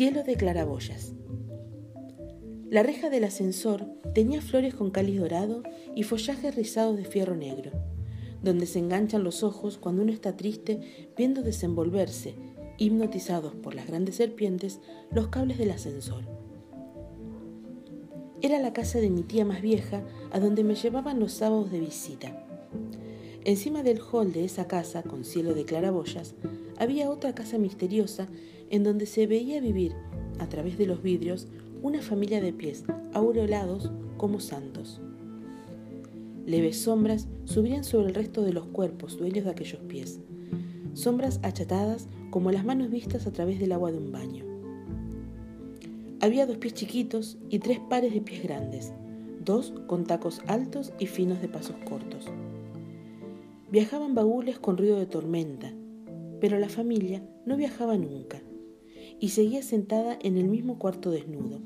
Cielo de claraboyas. La reja del ascensor tenía flores con cáliz dorado y follajes rizados de fierro negro, donde se enganchan los ojos cuando uno está triste viendo desenvolverse, hipnotizados por las grandes serpientes, los cables del ascensor. Era la casa de mi tía más vieja, a donde me llevaban los sábados de visita. Encima del hall de esa casa, con cielo de claraboyas, había otra casa misteriosa en donde se veía vivir, a través de los vidrios, una familia de pies aureolados como santos. Leves sombras subían sobre el resto de los cuerpos dueños de aquellos pies, sombras achatadas como las manos vistas a través del agua de un baño. Había dos pies chiquitos y tres pares de pies grandes, dos con tacos altos y finos de pasos cortos. Viajaban baúles con ruido de tormenta, pero la familia no viajaba nunca y seguía sentada en el mismo cuarto desnudo,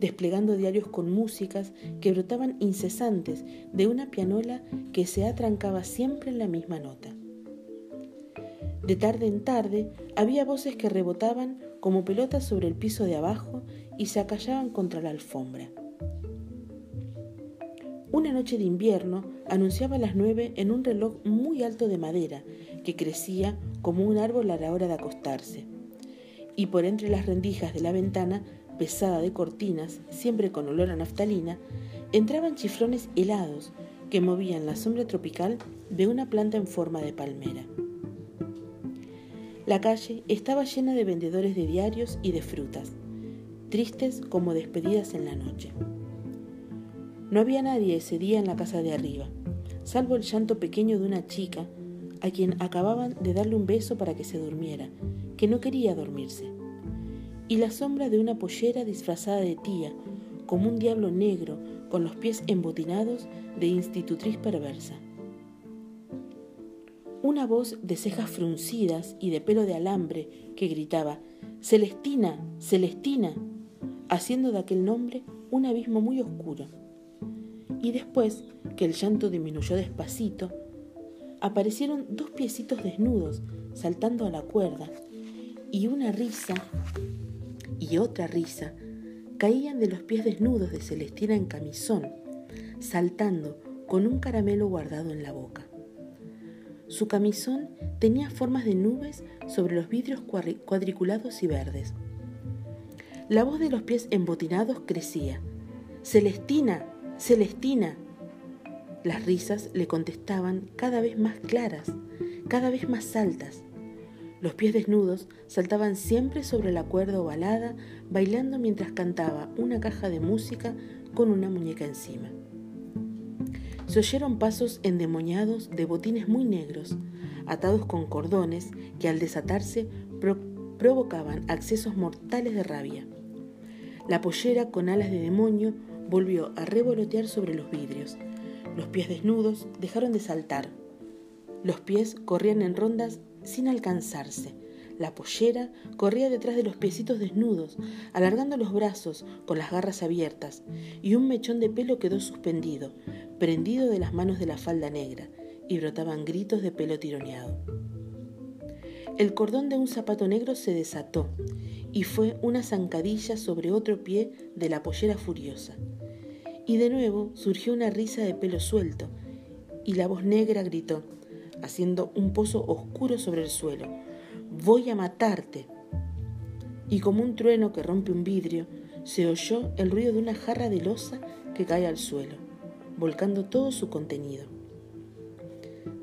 desplegando diarios con músicas que brotaban incesantes de una pianola que se atrancaba siempre en la misma nota. De tarde en tarde había voces que rebotaban como pelotas sobre el piso de abajo y se acallaban contra la alfombra. Una noche de invierno anunciaba las nueve en un reloj muy alto de madera que crecía como un árbol a la hora de acostarse y por entre las rendijas de la ventana, pesada de cortinas, siempre con olor a naftalina, entraban chifrones helados que movían la sombra tropical de una planta en forma de palmera. La calle estaba llena de vendedores de diarios y de frutas, tristes como despedidas en la noche. No había nadie ese día en la casa de arriba, salvo el llanto pequeño de una chica a quien acababan de darle un beso para que se durmiera, que no quería dormirse, y la sombra de una pollera disfrazada de tía, como un diablo negro con los pies embotinados de institutriz perversa. Una voz de cejas fruncidas y de pelo de alambre que gritaba Celestina, Celestina, haciendo de aquel nombre un abismo muy oscuro. Y después que el llanto disminuyó despacito, aparecieron dos piecitos desnudos saltando a la cuerda y una risa y otra risa caían de los pies desnudos de Celestina en camisón, saltando con un caramelo guardado en la boca. Su camisón tenía formas de nubes sobre los vidrios cuadriculados y verdes. La voz de los pies embotinados crecía. Celestina, Celestina, las risas le contestaban cada vez más claras, cada vez más altas. Los pies desnudos saltaban siempre sobre la cuerda ovalada, bailando mientras cantaba una caja de música con una muñeca encima. Se oyeron pasos endemoniados de botines muy negros, atados con cordones que al desatarse provocaban accesos mortales de rabia. La pollera con alas de demonio volvió a revolotear sobre los vidrios, los pies desnudos dejaron de saltar. Los pies corrían en rondas sin alcanzarse. La pollera corría detrás de los piecitos desnudos, alargando los brazos con las garras abiertas, y un mechón de pelo quedó suspendido, prendido de las manos de la falda negra, y brotaban gritos de pelo tironeado. El cordón de un zapato negro se desató, y fue una zancadilla sobre otro pie de la pollera furiosa. Y de nuevo surgió una risa de pelo suelto, y la voz negra gritó, haciendo un pozo oscuro sobre el suelo, Voy a matarte. Y como un trueno que rompe un vidrio, se oyó el ruido de una jarra de losa que cae al suelo, volcando todo su contenido,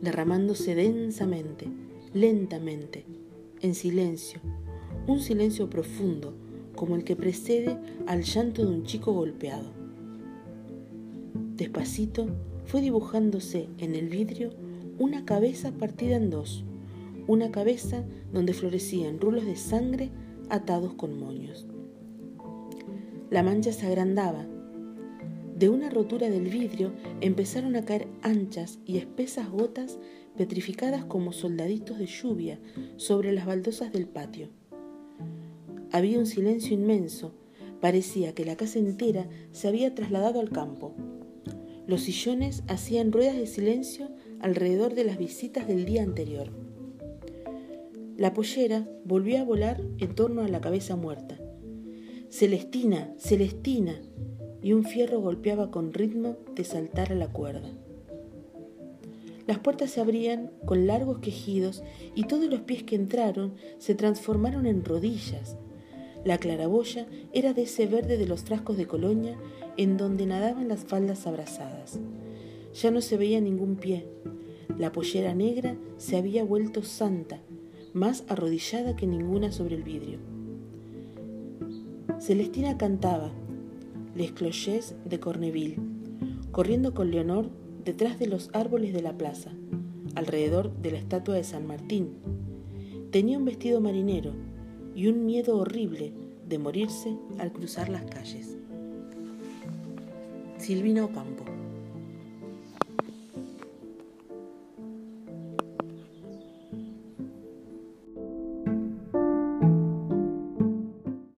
derramándose densamente, lentamente, en silencio, un silencio profundo como el que precede al llanto de un chico golpeado. Despacito fue dibujándose en el vidrio una cabeza partida en dos, una cabeza donde florecían rulos de sangre atados con moños. La mancha se agrandaba. De una rotura del vidrio empezaron a caer anchas y espesas gotas petrificadas como soldaditos de lluvia sobre las baldosas del patio. Había un silencio inmenso. Parecía que la casa entera se había trasladado al campo. Los sillones hacían ruedas de silencio alrededor de las visitas del día anterior. La pollera volvió a volar en torno a la cabeza muerta. Celestina, Celestina, y un fierro golpeaba con ritmo de saltar a la cuerda. Las puertas se abrían con largos quejidos y todos los pies que entraron se transformaron en rodillas. La claraboya era de ese verde de los frascos de colonia en donde nadaban las faldas abrazadas. Ya no se veía ningún pie. La pollera negra se había vuelto santa, más arrodillada que ninguna sobre el vidrio. Celestina cantaba Les Clochets de Corneville, corriendo con Leonor detrás de los árboles de la plaza, alrededor de la estatua de San Martín. Tenía un vestido marinero y un miedo horrible de morirse al cruzar las calles. Silvina Ocampo